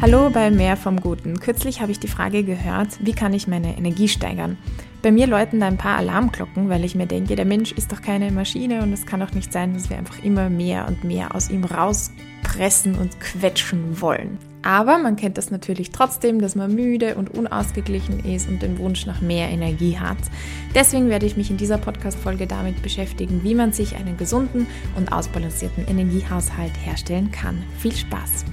Hallo bei Mehr vom Guten. Kürzlich habe ich die Frage gehört, wie kann ich meine Energie steigern? Bei mir läuten da ein paar Alarmglocken, weil ich mir denke, der Mensch ist doch keine Maschine und es kann doch nicht sein, dass wir einfach immer mehr und mehr aus ihm rauspressen und quetschen wollen. Aber man kennt das natürlich trotzdem, dass man müde und unausgeglichen ist und den Wunsch nach mehr Energie hat. Deswegen werde ich mich in dieser Podcast-Folge damit beschäftigen, wie man sich einen gesunden und ausbalancierten Energiehaushalt herstellen kann. Viel Spaß!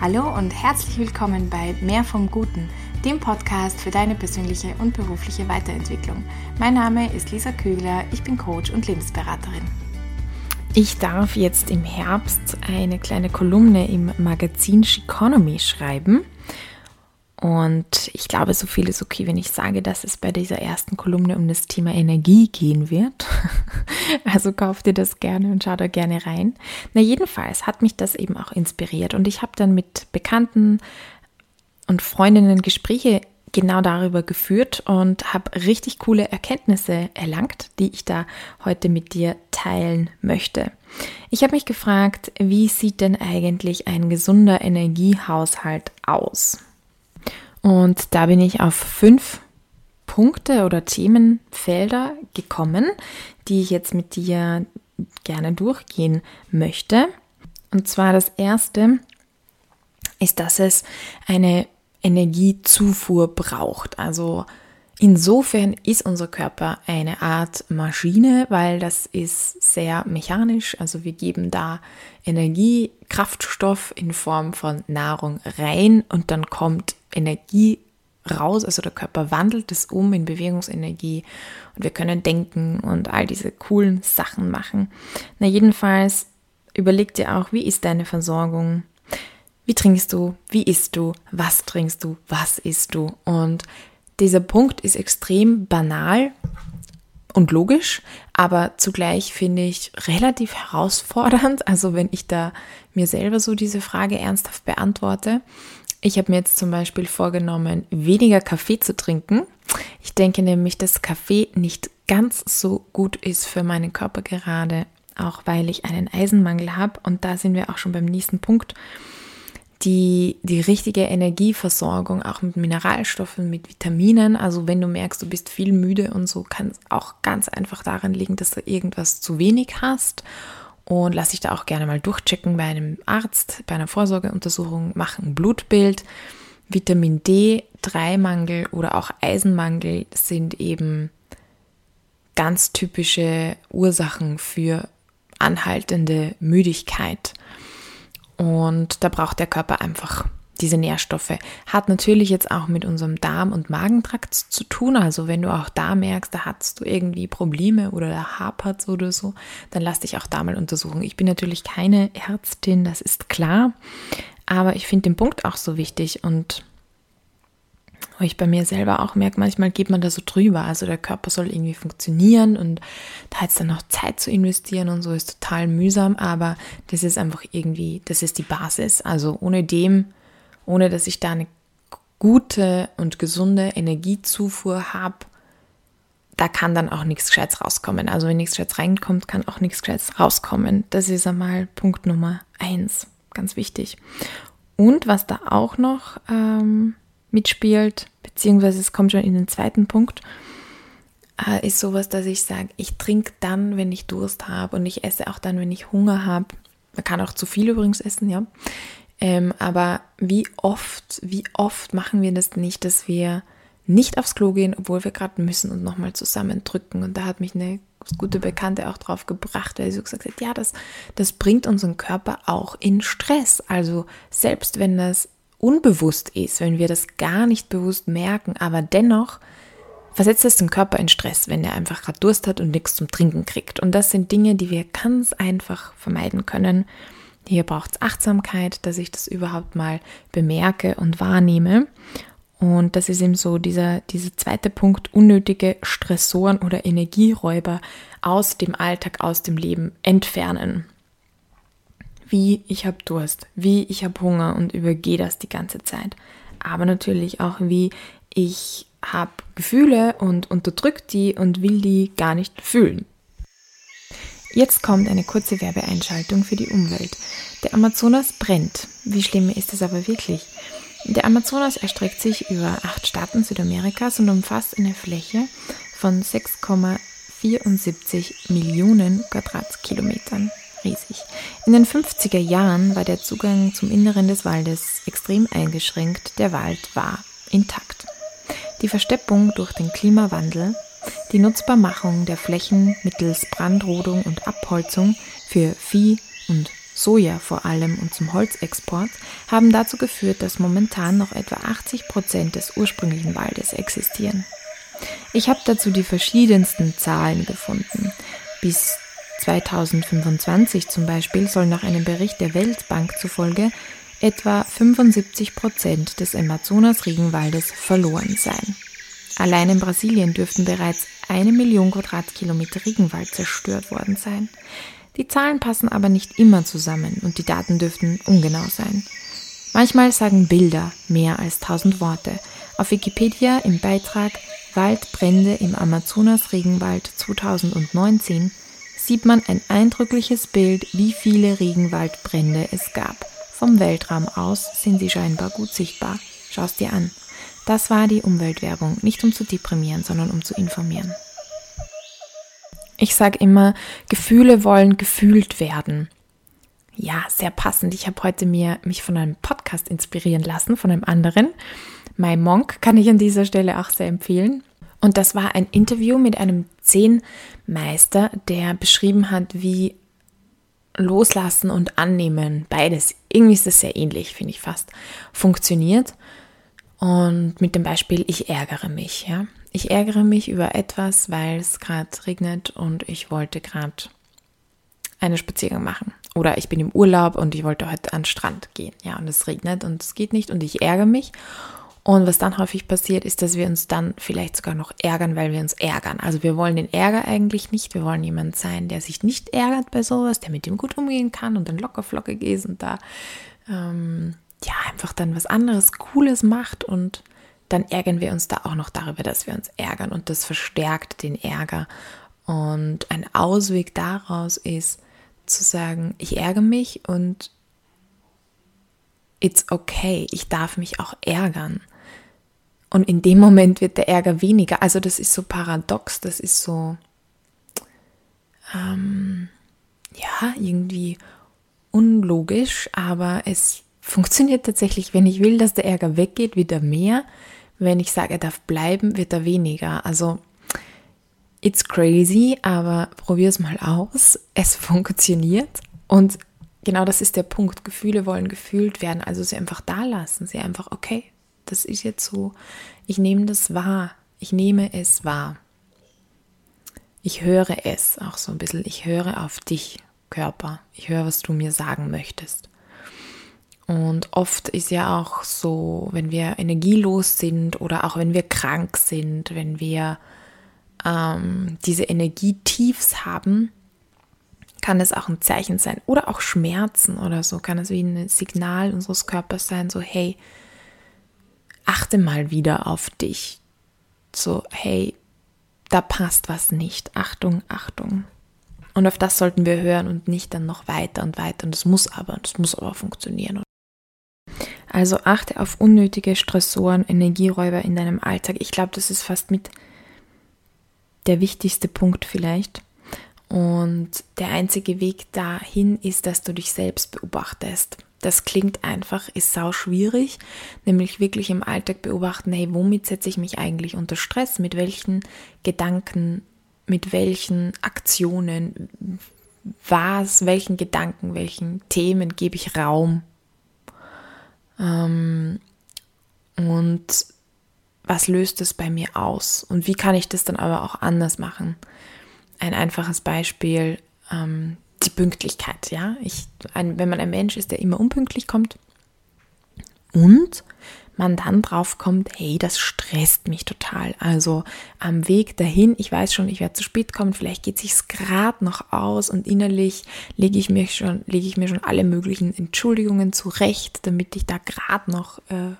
Hallo und herzlich willkommen bei Mehr vom Guten, dem Podcast für deine persönliche und berufliche Weiterentwicklung. Mein Name ist Lisa Kögler, ich bin Coach und Lebensberaterin. Ich darf jetzt im Herbst eine kleine Kolumne im Magazin Chiconomy schreiben. Und ich glaube, so viel ist okay, wenn ich sage, dass es bei dieser ersten Kolumne um das Thema Energie gehen wird. Also kauft ihr das gerne und schaut da gerne rein. Na, jedenfalls hat mich das eben auch inspiriert und ich habe dann mit Bekannten und Freundinnen Gespräche genau darüber geführt und habe richtig coole Erkenntnisse erlangt, die ich da heute mit dir teilen möchte. Ich habe mich gefragt, wie sieht denn eigentlich ein gesunder Energiehaushalt aus? Und da bin ich auf fünf Punkte oder Themenfelder gekommen, die ich jetzt mit dir gerne durchgehen möchte. Und zwar das erste ist, dass es eine Energiezufuhr braucht. Also insofern ist unser Körper eine Art Maschine, weil das ist sehr mechanisch. Also wir geben da Energie, Kraftstoff in Form von Nahrung rein und dann kommt Energie raus, also der Körper wandelt es um in Bewegungsenergie und wir können denken und all diese coolen Sachen machen. Na jedenfalls überleg dir auch, wie ist deine Versorgung? Wie trinkst du? Wie isst du? Was trinkst du? Was isst du? Und dieser Punkt ist extrem banal und logisch, aber zugleich finde ich relativ herausfordernd. Also wenn ich da mir selber so diese Frage ernsthaft beantworte, ich habe mir jetzt zum Beispiel vorgenommen, weniger Kaffee zu trinken. Ich denke nämlich, dass Kaffee nicht ganz so gut ist für meinen Körper gerade, auch weil ich einen Eisenmangel habe. Und da sind wir auch schon beim nächsten Punkt. Die, die richtige Energieversorgung, auch mit Mineralstoffen, mit Vitaminen. Also wenn du merkst, du bist viel müde und so, kann es auch ganz einfach daran liegen, dass du irgendwas zu wenig hast und lass dich da auch gerne mal durchchecken bei einem Arzt, bei einer Vorsorgeuntersuchung, mach ein Blutbild. Vitamin D3-Mangel oder auch Eisenmangel sind eben ganz typische Ursachen für anhaltende Müdigkeit. Und da braucht der Körper einfach diese Nährstoffe. Hat natürlich jetzt auch mit unserem Darm- und Magentrakt zu tun. Also wenn du auch da merkst, da hast du irgendwie Probleme oder da hapert oder so, dann lass dich auch da mal untersuchen. Ich bin natürlich keine Ärztin, das ist klar. Aber ich finde den Punkt auch so wichtig und ich bei mir selber auch merke, manchmal geht man da so drüber. Also der Körper soll irgendwie funktionieren und da jetzt dann noch Zeit zu investieren und so ist total mühsam, aber das ist einfach irgendwie, das ist die Basis. Also ohne dem ohne dass ich da eine gute und gesunde Energiezufuhr habe, da kann dann auch nichts Gescheites rauskommen. Also wenn nichts Gescheites reinkommt, kann auch nichts Gescheites rauskommen. Das ist einmal Punkt Nummer eins, ganz wichtig. Und was da auch noch ähm, mitspielt, beziehungsweise es kommt schon in den zweiten Punkt, äh, ist sowas, dass ich sage, ich trinke dann, wenn ich Durst habe und ich esse auch dann, wenn ich Hunger habe. Man kann auch zu viel übrigens essen, ja. Ähm, aber wie oft, wie oft machen wir das nicht, dass wir nicht aufs Klo gehen, obwohl wir gerade müssen und nochmal zusammendrücken. Und da hat mich eine gute Bekannte auch drauf gebracht, weil sie so gesagt hat, ja, das, das bringt unseren Körper auch in Stress. Also selbst wenn das unbewusst ist, wenn wir das gar nicht bewusst merken, aber dennoch versetzt es den Körper in Stress, wenn er einfach gerade Durst hat und nichts zum Trinken kriegt. Und das sind Dinge, die wir ganz einfach vermeiden können. Hier braucht es Achtsamkeit, dass ich das überhaupt mal bemerke und wahrnehme. Und das ist eben so dieser, dieser zweite Punkt, unnötige Stressoren oder Energieräuber aus dem Alltag, aus dem Leben entfernen. Wie ich habe Durst, wie ich habe Hunger und übergehe das die ganze Zeit. Aber natürlich auch, wie ich habe Gefühle und unterdrückt die und will die gar nicht fühlen. Jetzt kommt eine kurze Werbeeinschaltung für die Umwelt. Der Amazonas brennt. Wie schlimm ist es aber wirklich? Der Amazonas erstreckt sich über acht Staaten Südamerikas und umfasst eine Fläche von 6,74 Millionen Quadratkilometern. Riesig. In den 50er Jahren war der Zugang zum Inneren des Waldes extrem eingeschränkt. Der Wald war intakt. Die Versteppung durch den Klimawandel die Nutzbarmachung der Flächen mittels Brandrodung und Abholzung für Vieh und Soja vor allem und zum Holzexport haben dazu geführt, dass momentan noch etwa 80 Prozent des ursprünglichen Waldes existieren. Ich habe dazu die verschiedensten Zahlen gefunden. Bis 2025 zum Beispiel soll nach einem Bericht der Weltbank zufolge etwa 75 Prozent des Amazonas-Regenwaldes verloren sein. Allein in Brasilien dürften bereits eine Million Quadratkilometer Regenwald zerstört worden sein. Die Zahlen passen aber nicht immer zusammen und die Daten dürften ungenau sein. Manchmal sagen Bilder mehr als tausend Worte. Auf Wikipedia im Beitrag Waldbrände im Amazonas-Regenwald 2019 sieht man ein eindrückliches Bild, wie viele Regenwaldbrände es gab. Vom Weltraum aus sind sie scheinbar gut sichtbar. Schau es dir an. Das war die Umweltwerbung, nicht um zu deprimieren, sondern um zu informieren. Ich sage immer, Gefühle wollen gefühlt werden. Ja, sehr passend. Ich habe heute mir mich von einem Podcast inspirieren lassen, von einem anderen. My Monk kann ich an dieser Stelle auch sehr empfehlen. Und das war ein Interview mit einem Zehnmeister, der beschrieben hat, wie Loslassen und Annehmen, beides, irgendwie ist das sehr ähnlich, finde ich fast, funktioniert. Und mit dem Beispiel, ich ärgere mich, ja. Ich ärgere mich über etwas, weil es gerade regnet und ich wollte gerade einen Spaziergang machen. Oder ich bin im Urlaub und ich wollte heute an den Strand gehen. Ja, und es regnet und es geht nicht und ich ärgere mich. Und was dann häufig passiert, ist, dass wir uns dann vielleicht sogar noch ärgern, weil wir uns ärgern. Also wir wollen den Ärger eigentlich nicht. Wir wollen jemand sein, der sich nicht ärgert bei sowas, der mit dem gut umgehen kann und dann locker flockig ist und da ähm, ja, einfach dann was anderes Cooles macht und dann ärgern wir uns da auch noch darüber, dass wir uns ärgern und das verstärkt den Ärger. Und ein Ausweg daraus ist zu sagen, ich ärgere mich und it's okay, ich darf mich auch ärgern. Und in dem Moment wird der Ärger weniger. Also das ist so paradox, das ist so, ähm, ja, irgendwie unlogisch, aber es funktioniert tatsächlich, wenn ich will, dass der Ärger weggeht, wird er mehr. Wenn ich sage, er darf bleiben, wird er weniger. Also, it's crazy, aber probier es mal aus. Es funktioniert. Und genau das ist der Punkt. Gefühle wollen gefühlt werden. Also sie einfach da lassen. Sie einfach, okay, das ist jetzt so. Ich nehme das wahr. Ich nehme es wahr. Ich höre es auch so ein bisschen. Ich höre auf dich, Körper. Ich höre, was du mir sagen möchtest. Und oft ist ja auch so, wenn wir energielos sind oder auch wenn wir krank sind, wenn wir ähm, diese Energietiefs haben, kann es auch ein Zeichen sein. Oder auch Schmerzen oder so, kann es wie ein Signal unseres Körpers sein, so hey, achte mal wieder auf dich. So, hey, da passt was nicht. Achtung, Achtung. Und auf das sollten wir hören und nicht dann noch weiter und weiter. Und das muss aber, das muss aber funktionieren. Also achte auf unnötige Stressoren, Energieräuber in deinem Alltag. Ich glaube, das ist fast mit der wichtigste Punkt vielleicht. Und der einzige Weg dahin ist, dass du dich selbst beobachtest. Das klingt einfach, ist sau schwierig, nämlich wirklich im Alltag beobachten, hey, womit setze ich mich eigentlich unter Stress? Mit welchen Gedanken, mit welchen Aktionen, was, welchen Gedanken, welchen Themen gebe ich Raum ähm, und was löst es bei mir aus? Und wie kann ich das dann aber auch anders machen? Ein einfaches Beispiel, ähm, die Pünktlichkeit, ja. Ich, ein, wenn man ein Mensch ist, der immer unpünktlich kommt und man dann drauf kommt, hey, das stresst mich total. Also am Weg dahin, ich weiß schon, ich werde zu spät kommen, vielleicht geht sich's gerade noch aus und innerlich lege ich mir schon, lege ich mir schon alle möglichen Entschuldigungen zurecht, damit ich da gerade noch äh,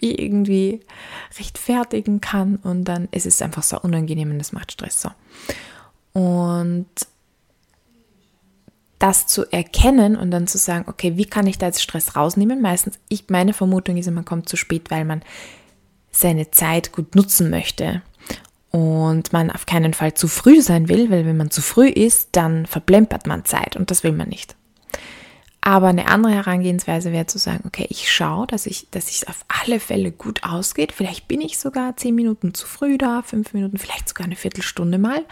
irgendwie rechtfertigen kann und dann ist es einfach so unangenehm und das macht Stress so. Und das zu erkennen und dann zu sagen, okay, wie kann ich da jetzt Stress rausnehmen? Meistens, ich, meine Vermutung ist, man kommt zu spät, weil man seine Zeit gut nutzen möchte und man auf keinen Fall zu früh sein will, weil wenn man zu früh ist, dann verplempert man Zeit und das will man nicht. Aber eine andere Herangehensweise wäre zu sagen, okay, ich schaue, dass ich, dass es auf alle Fälle gut ausgeht. Vielleicht bin ich sogar zehn Minuten zu früh da, fünf Minuten, vielleicht sogar eine Viertelstunde mal.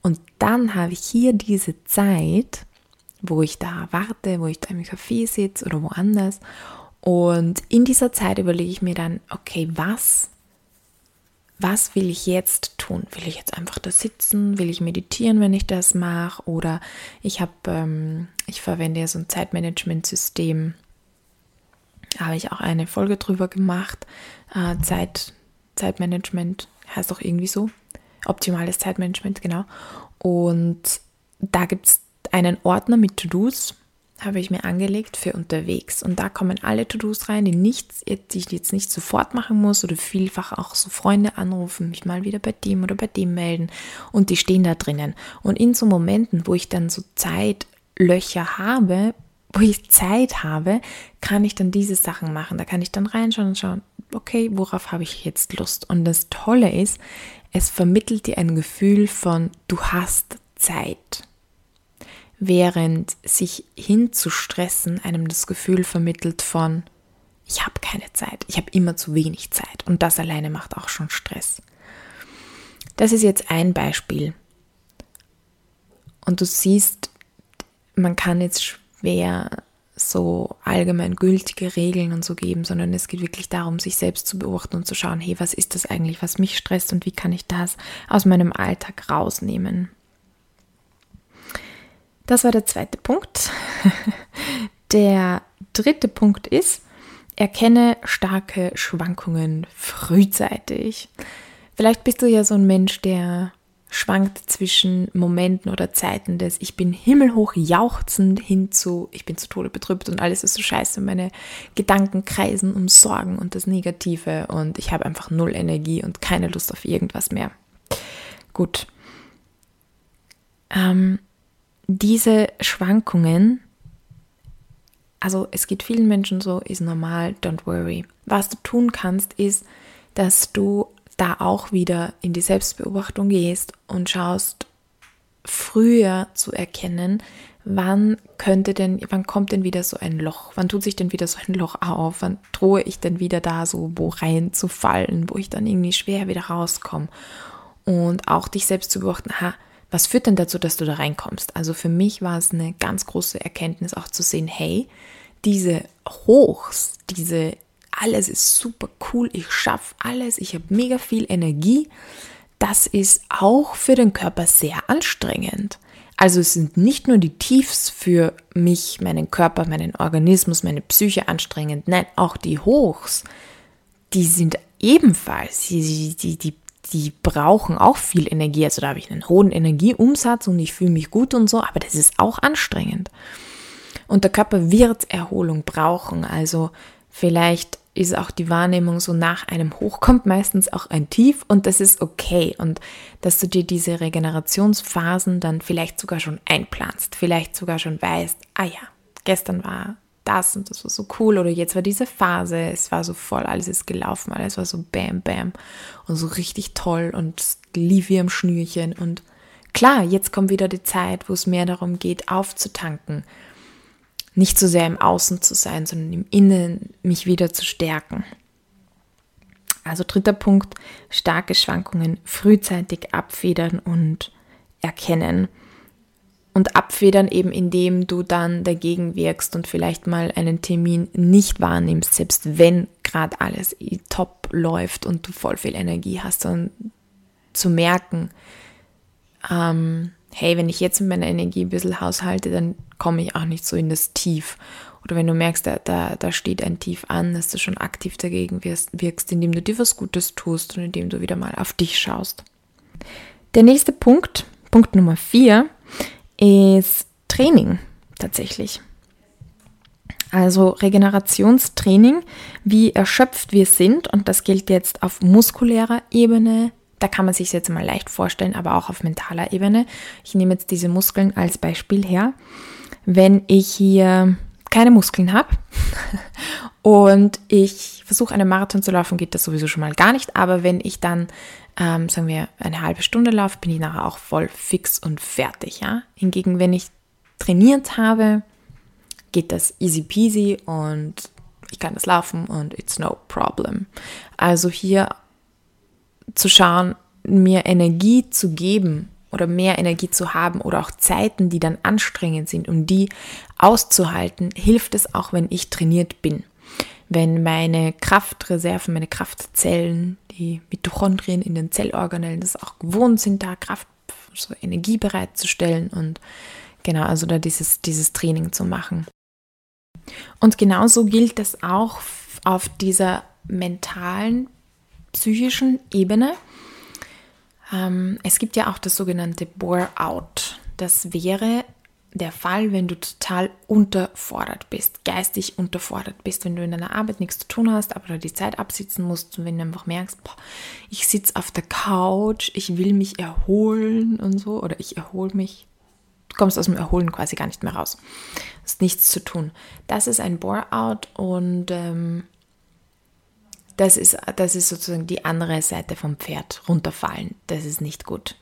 Und dann habe ich hier diese Zeit, wo ich da warte, wo ich da im Café sitze oder woanders. Und in dieser Zeit überlege ich mir dann, okay, was was will ich jetzt tun? Will ich jetzt einfach da sitzen? Will ich meditieren, wenn ich das mache? Oder ich habe, ähm, ich verwende ja so ein Zeitmanagementsystem. Habe ich auch eine Folge drüber gemacht. Äh, Zeit, Zeitmanagement heißt auch irgendwie so. Optimales Zeitmanagement, genau. Und da gibt es einen Ordner mit To-Dos habe ich mir angelegt für unterwegs. Und da kommen alle To-Dos rein, die, nichts, die ich jetzt nicht sofort machen muss oder vielfach auch so Freunde anrufen, mich mal wieder bei dem oder bei dem melden. Und die stehen da drinnen. Und in so Momenten, wo ich dann so Zeitlöcher habe, wo ich Zeit habe, kann ich dann diese Sachen machen. Da kann ich dann reinschauen und schauen, okay, worauf habe ich jetzt Lust? Und das Tolle ist, es vermittelt dir ein Gefühl von, du hast Zeit während sich hinzustressen einem das Gefühl vermittelt von, ich habe keine Zeit, ich habe immer zu wenig Zeit und das alleine macht auch schon Stress. Das ist jetzt ein Beispiel. Und du siehst, man kann jetzt schwer so allgemein gültige Regeln und so geben, sondern es geht wirklich darum, sich selbst zu beobachten und zu schauen, hey, was ist das eigentlich, was mich stresst und wie kann ich das aus meinem Alltag rausnehmen. Das war der zweite Punkt. Der dritte Punkt ist, erkenne starke Schwankungen frühzeitig. Vielleicht bist du ja so ein Mensch, der schwankt zwischen Momenten oder Zeiten des Ich bin himmelhoch jauchzend hin zu Ich bin zu Tode betrübt und alles ist so scheiße. Meine Gedanken kreisen um Sorgen und das Negative und ich habe einfach null Energie und keine Lust auf irgendwas mehr. Gut. Ähm, diese Schwankungen, also es geht vielen Menschen so, ist normal, don't worry. Was du tun kannst, ist, dass du da auch wieder in die Selbstbeobachtung gehst und schaust, früher zu erkennen, wann könnte denn, wann kommt denn wieder so ein Loch? Wann tut sich denn wieder so ein Loch auf? Wann drohe ich denn wieder da so wo rein zu fallen, wo ich dann irgendwie schwer wieder rauskomme? Und auch dich selbst zu beobachten, aha, was führt denn dazu, dass du da reinkommst? Also für mich war es eine ganz große Erkenntnis auch zu sehen, hey, diese Hochs, diese alles ist super cool, ich schaffe alles, ich habe mega viel Energie, das ist auch für den Körper sehr anstrengend. Also es sind nicht nur die Tiefs für mich, meinen Körper, meinen Organismus, meine Psyche anstrengend, nein, auch die Hochs, die sind ebenfalls, die, die, die die brauchen auch viel Energie. Also da habe ich einen hohen Energieumsatz und ich fühle mich gut und so, aber das ist auch anstrengend. Und der Körper wird Erholung brauchen. Also vielleicht ist auch die Wahrnehmung so nach einem Hoch kommt meistens auch ein Tief und das ist okay. Und dass du dir diese Regenerationsphasen dann vielleicht sogar schon einplanst, vielleicht sogar schon weißt, ah ja, gestern war das und das war so cool. Oder jetzt war diese Phase, es war so voll, alles ist gelaufen, alles war so bam, bam und so richtig toll und lief wie am Schnürchen. Und klar, jetzt kommt wieder die Zeit, wo es mehr darum geht, aufzutanken, nicht so sehr im Außen zu sein, sondern im Innen mich wieder zu stärken. Also dritter Punkt, starke Schwankungen frühzeitig abfedern und erkennen und abfedern eben, indem du dann dagegen wirkst und vielleicht mal einen Termin nicht wahrnimmst, selbst wenn gerade alles top läuft und du voll viel Energie hast, sondern zu merken, ähm, hey, wenn ich jetzt mit meiner Energie ein bisschen haushalte, dann komme ich auch nicht so in das Tief. Oder wenn du merkst, da, da, da steht ein Tief an, dass du schon aktiv dagegen wirkst, wirkst, indem du dir was Gutes tust und indem du wieder mal auf dich schaust. Der nächste Punkt, Punkt Nummer vier, ist Training tatsächlich. Also Regenerationstraining, wie erschöpft wir sind, und das gilt jetzt auf muskulärer Ebene, da kann man sich jetzt mal leicht vorstellen, aber auch auf mentaler Ebene. Ich nehme jetzt diese Muskeln als Beispiel her. wenn ich hier keine Muskeln habe und ich versuche einen Marathon zu laufen, geht das sowieso schon mal gar nicht. Aber wenn ich dann, ähm, sagen wir, eine halbe Stunde laufe, bin ich nachher auch voll fix und fertig. Ja? Hingegen, wenn ich trainiert habe, geht das easy peasy und ich kann das laufen und it's no problem. Also hier zu schauen, mir Energie zu geben oder mehr Energie zu haben oder auch Zeiten, die dann anstrengend sind, um die auszuhalten, hilft es auch, wenn ich trainiert bin. Wenn meine Kraftreserven, meine Kraftzellen, die Mitochondrien in den Zellorganellen das auch gewohnt sind, da Kraft, so Energie bereitzustellen und genau, also da dieses, dieses Training zu machen. Und genauso gilt das auch auf dieser mentalen, psychischen Ebene. Ähm, es gibt ja auch das sogenannte Bore-out. Das wäre der Fall, wenn du total unterfordert bist, geistig unterfordert bist, wenn du in deiner Arbeit nichts zu tun hast, aber die Zeit absitzen musst und wenn du einfach merkst, boah, ich sitze auf der Couch, ich will mich erholen und so, oder ich erhole mich, du kommst aus dem Erholen quasi gar nicht mehr raus. Hast nichts zu tun. Das ist ein Bore-out und ähm, das ist, das ist sozusagen die andere Seite vom Pferd, runterfallen. Das ist nicht gut.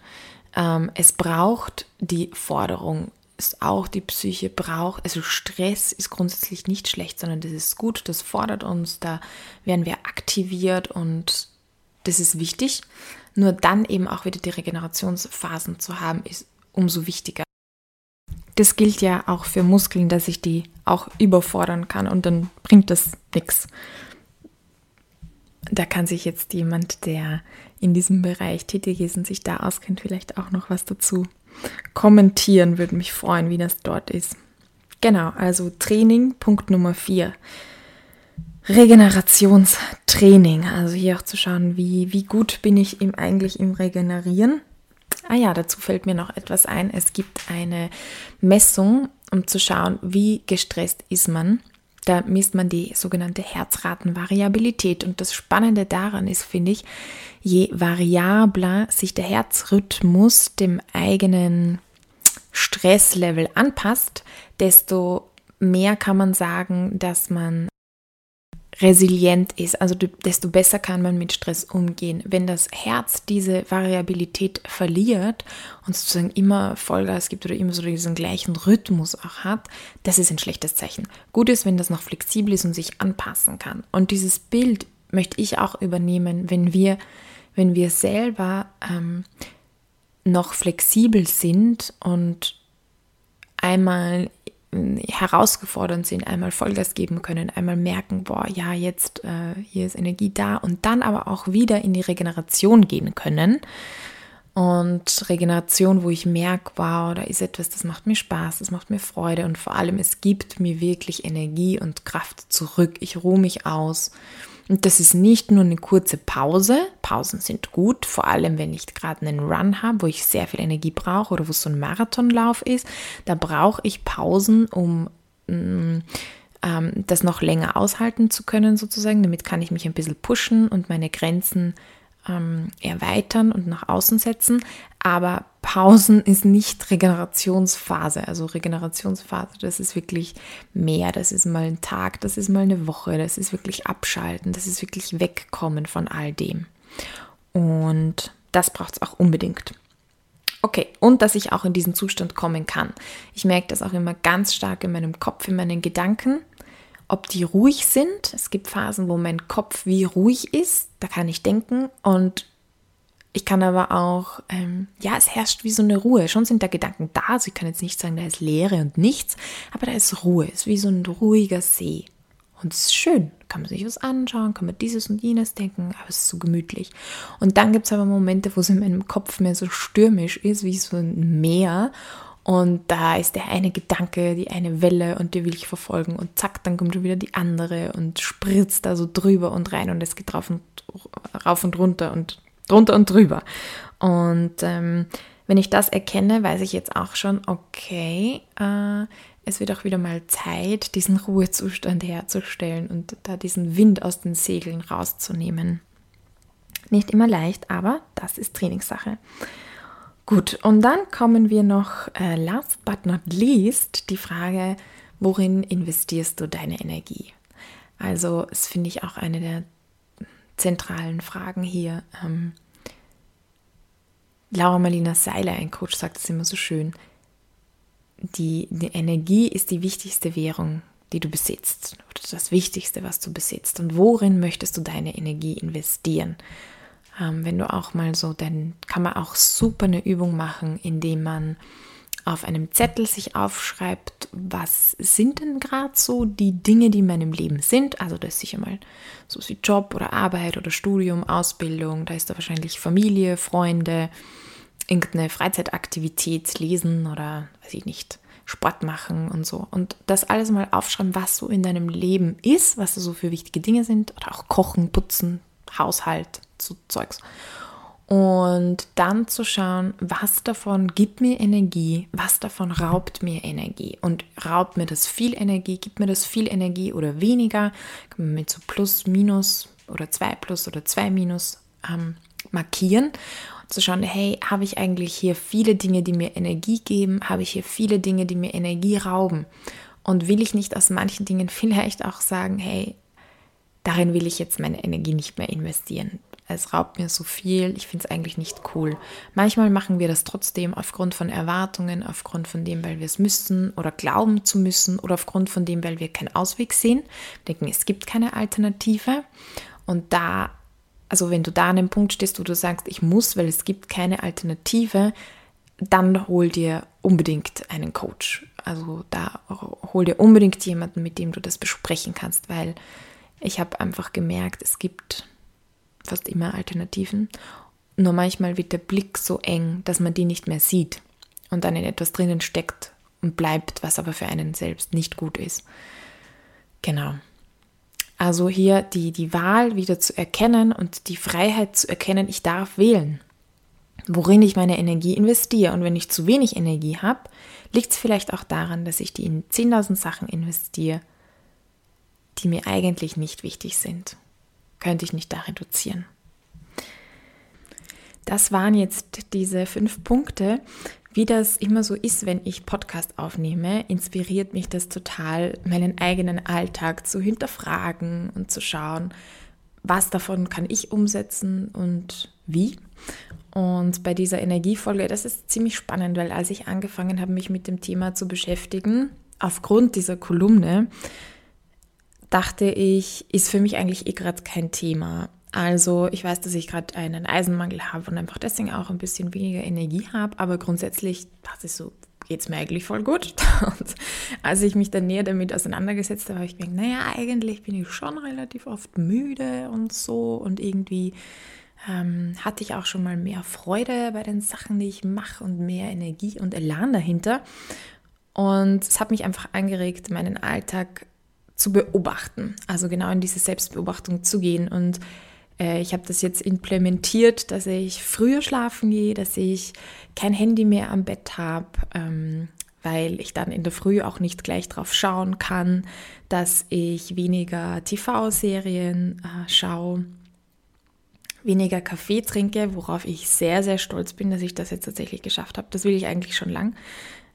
Ähm, es braucht die Forderung, es auch die Psyche braucht. Also Stress ist grundsätzlich nicht schlecht, sondern das ist gut, das fordert uns, da werden wir aktiviert und das ist wichtig. Nur dann eben auch wieder die Regenerationsphasen zu haben, ist umso wichtiger. Das gilt ja auch für Muskeln, dass ich die auch überfordern kann und dann bringt das nichts. Da kann sich jetzt jemand, der in diesem Bereich tätig ist und sich da auskennt, vielleicht auch noch was dazu kommentieren. Würde mich freuen, wie das dort ist. Genau, also Training, Punkt Nummer 4. Regenerationstraining. Also hier auch zu schauen, wie, wie gut bin ich im, eigentlich im Regenerieren. Ah ja, dazu fällt mir noch etwas ein. Es gibt eine Messung, um zu schauen, wie gestresst ist man. Da misst man die sogenannte Herzratenvariabilität. Und das Spannende daran ist, finde ich, je variabler sich der Herzrhythmus dem eigenen Stresslevel anpasst, desto mehr kann man sagen, dass man resilient ist, also desto besser kann man mit Stress umgehen. Wenn das Herz diese Variabilität verliert und sozusagen immer Vollgas gibt oder immer so diesen gleichen Rhythmus auch hat, das ist ein schlechtes Zeichen. Gut ist, wenn das noch flexibel ist und sich anpassen kann. Und dieses Bild möchte ich auch übernehmen, wenn wir, wenn wir selber ähm, noch flexibel sind und einmal herausgefordert sind, einmal Vollgas geben können, einmal merken, boah, ja, jetzt äh, hier ist Energie da und dann aber auch wieder in die Regeneration gehen können. Und Regeneration, wo ich merke, wow, da ist etwas, das macht mir Spaß, das macht mir Freude und vor allem, es gibt mir wirklich Energie und Kraft zurück. Ich ruhe mich aus. Und das ist nicht nur eine kurze Pause. Pausen sind gut, vor allem wenn ich gerade einen Run habe, wo ich sehr viel Energie brauche oder wo es so ein Marathonlauf ist. Da brauche ich Pausen, um mm, ähm, das noch länger aushalten zu können, sozusagen. Damit kann ich mich ein bisschen pushen und meine Grenzen ähm, erweitern und nach außen setzen. Aber Pausen ist nicht Regenerationsphase. Also Regenerationsphase, das ist wirklich mehr. Das ist mal ein Tag, das ist mal eine Woche, das ist wirklich abschalten, das ist wirklich wegkommen von all dem. Und das braucht es auch unbedingt. Okay, und dass ich auch in diesen Zustand kommen kann. Ich merke das auch immer ganz stark in meinem Kopf, in meinen Gedanken ob die ruhig sind. Es gibt Phasen, wo mein Kopf wie ruhig ist, da kann ich denken und ich kann aber auch, ähm, ja, es herrscht wie so eine Ruhe. Schon sind da Gedanken da, also kann jetzt nicht sagen, da ist Leere und nichts, aber da ist Ruhe, es ist wie so ein ruhiger See. Und es ist schön, kann man sich was anschauen, kann man dieses und jenes denken, aber es ist so gemütlich. Und dann gibt es aber Momente, wo es in meinem Kopf mehr so stürmisch ist, wie so ein Meer. Und da ist der eine Gedanke, die eine Welle und die will ich verfolgen. Und zack, dann kommt wieder die andere und spritzt da so drüber und rein und es geht rauf und, rauf und runter und drunter und drüber. Und ähm, wenn ich das erkenne, weiß ich jetzt auch schon, okay, äh, es wird auch wieder mal Zeit, diesen Ruhezustand herzustellen und da diesen Wind aus den Segeln rauszunehmen. Nicht immer leicht, aber das ist Trainingssache. Gut, und dann kommen wir noch, äh, last but not least, die Frage, worin investierst du deine Energie? Also, das finde ich auch eine der zentralen Fragen hier. Ähm, Laura Marlina Seiler, ein Coach, sagt es immer so schön. Die, die Energie ist die wichtigste Währung, die du besitzt. Oder das Wichtigste, was du besitzt. Und worin möchtest du deine Energie investieren? Ähm, wenn du auch mal so, dann kann man auch super eine Übung machen, indem man auf einem Zettel sich aufschreibt, was sind denn gerade so die Dinge, die in meinem Leben sind. Also das ist sicher mal so wie Job oder Arbeit oder Studium, Ausbildung, da ist da wahrscheinlich Familie, Freunde, irgendeine Freizeitaktivität, lesen oder weiß ich nicht, Sport machen und so. Und das alles mal aufschreiben, was so in deinem Leben ist, was so für wichtige Dinge sind oder auch kochen, putzen, Haushalt, so Zeugs. Und dann zu schauen, was davon gibt mir Energie, was davon raubt mir Energie. Und raubt mir das viel Energie, gibt mir das viel Energie oder weniger, kann man mit so Plus, Minus oder 2 Plus oder 2 Minus ähm, markieren. Zu schauen, hey, habe ich eigentlich hier viele Dinge, die mir Energie geben? Habe ich hier viele Dinge, die mir Energie rauben? Und will ich nicht aus manchen Dingen vielleicht auch sagen, hey, darin will ich jetzt meine Energie nicht mehr investieren es raubt mir so viel, ich finde es eigentlich nicht cool. Manchmal machen wir das trotzdem aufgrund von Erwartungen, aufgrund von dem, weil wir es müssen oder glauben zu müssen oder aufgrund von dem, weil wir keinen Ausweg sehen, wir denken, es gibt keine Alternative. Und da, also wenn du da an einem Punkt stehst, wo du sagst, ich muss, weil es gibt keine Alternative, dann hol dir unbedingt einen Coach. Also da hol dir unbedingt jemanden, mit dem du das besprechen kannst, weil ich habe einfach gemerkt, es gibt fast immer Alternativen. Nur manchmal wird der Blick so eng, dass man die nicht mehr sieht und dann in etwas drinnen steckt und bleibt, was aber für einen selbst nicht gut ist. Genau. Also hier die, die Wahl wieder zu erkennen und die Freiheit zu erkennen, ich darf wählen, worin ich meine Energie investiere. Und wenn ich zu wenig Energie habe, liegt es vielleicht auch daran, dass ich die in 10.000 Sachen investiere, die mir eigentlich nicht wichtig sind könnte ich nicht da reduzieren. Das waren jetzt diese fünf Punkte. Wie das immer so ist, wenn ich Podcast aufnehme, inspiriert mich das total, meinen eigenen Alltag zu hinterfragen und zu schauen, was davon kann ich umsetzen und wie. Und bei dieser Energiefolge, das ist ziemlich spannend, weil als ich angefangen habe, mich mit dem Thema zu beschäftigen, aufgrund dieser Kolumne, dachte ich, ist für mich eigentlich eh gerade kein Thema. Also ich weiß, dass ich gerade einen Eisenmangel habe und einfach deswegen auch ein bisschen weniger Energie habe, aber grundsätzlich dachte ich so, geht es mir eigentlich voll gut. Und als ich mich dann näher damit auseinandergesetzt habe, habe ich gedacht, naja, eigentlich bin ich schon relativ oft müde und so und irgendwie ähm, hatte ich auch schon mal mehr Freude bei den Sachen, die ich mache und mehr Energie und Elan dahinter. Und es hat mich einfach angeregt, meinen Alltag zu beobachten, also genau in diese Selbstbeobachtung zu gehen. Und äh, ich habe das jetzt implementiert, dass ich früher schlafen gehe, dass ich kein Handy mehr am Bett habe, ähm, weil ich dann in der Früh auch nicht gleich drauf schauen kann, dass ich weniger TV-Serien äh, schaue, weniger Kaffee trinke, worauf ich sehr, sehr stolz bin, dass ich das jetzt tatsächlich geschafft habe. Das will ich eigentlich schon lang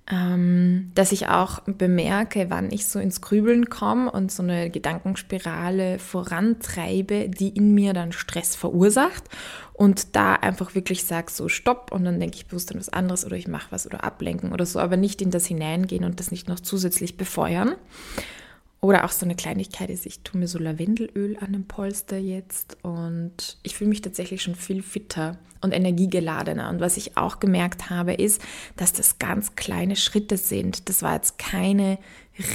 dass ich auch bemerke, wann ich so ins Grübeln komme und so eine Gedankenspirale vorantreibe, die in mir dann Stress verursacht und da einfach wirklich sage, so stopp und dann denke ich bewusst an was anderes oder ich mache was oder ablenken oder so, aber nicht in das hineingehen und das nicht noch zusätzlich befeuern. Oder auch so eine Kleinigkeit ist, ich tue mir so Lavendelöl an dem Polster jetzt und ich fühle mich tatsächlich schon viel fitter und energiegeladener. Und was ich auch gemerkt habe, ist, dass das ganz kleine Schritte sind. Das war jetzt keine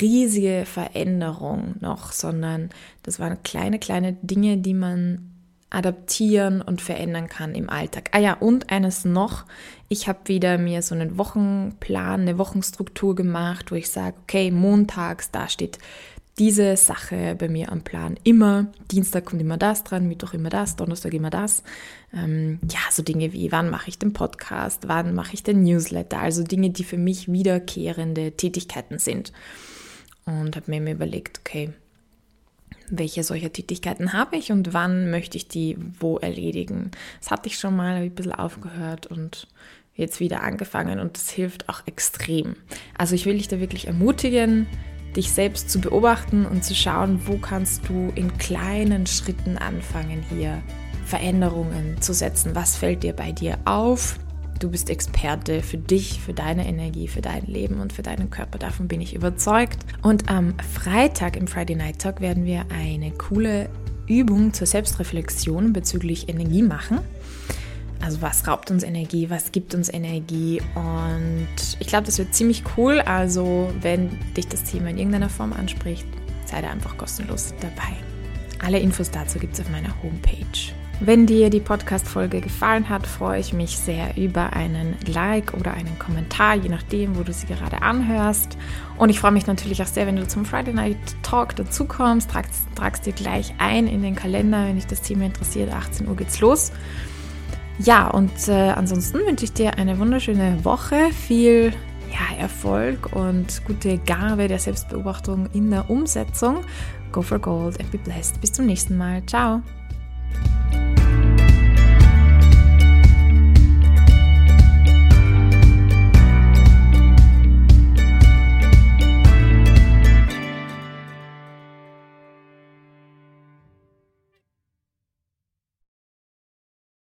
riesige Veränderung noch, sondern das waren kleine, kleine Dinge, die man adaptieren und verändern kann im Alltag. Ah ja, und eines noch, ich habe wieder mir so einen Wochenplan, eine Wochenstruktur gemacht, wo ich sage, okay, montags, da steht diese Sache bei mir am Plan. Immer, Dienstag kommt immer das dran, Mittwoch immer das, Donnerstag immer das. Ähm, ja, so Dinge wie, wann mache ich den Podcast, wann mache ich den Newsletter, also Dinge, die für mich wiederkehrende Tätigkeiten sind. Und habe mir überlegt, okay, welche solcher Tätigkeiten habe ich und wann möchte ich die wo erledigen. Das hatte ich schon mal, habe ich ein bisschen aufgehört und jetzt wieder angefangen und das hilft auch extrem. Also ich will dich da wirklich ermutigen, dich selbst zu beobachten und zu schauen, wo kannst du in kleinen Schritten anfangen, hier Veränderungen zu setzen. Was fällt dir bei dir auf? Du bist Experte für dich, für deine Energie, für dein Leben und für deinen Körper. Davon bin ich überzeugt. Und am Freitag im Friday Night Talk werden wir eine coole Übung zur Selbstreflexion bezüglich Energie machen. Also was raubt uns Energie, was gibt uns Energie und ich glaube, das wird ziemlich cool. Also wenn dich das Thema in irgendeiner Form anspricht, sei da einfach kostenlos dabei. Alle Infos dazu gibt es auf meiner Homepage. Wenn dir die Podcast-Folge gefallen hat, freue ich mich sehr über einen Like oder einen Kommentar, je nachdem, wo du sie gerade anhörst. Und ich freue mich natürlich auch sehr, wenn du zum Friday Night Talk dazukommst. Tragst, tragst dir gleich ein in den Kalender, wenn dich das Thema interessiert. 18 Uhr geht's los. Ja, und äh, ansonsten wünsche ich dir eine wunderschöne Woche, viel ja, Erfolg und gute Gabe der Selbstbeobachtung in der Umsetzung. Go for Gold and be blessed. Bis zum nächsten Mal. Ciao.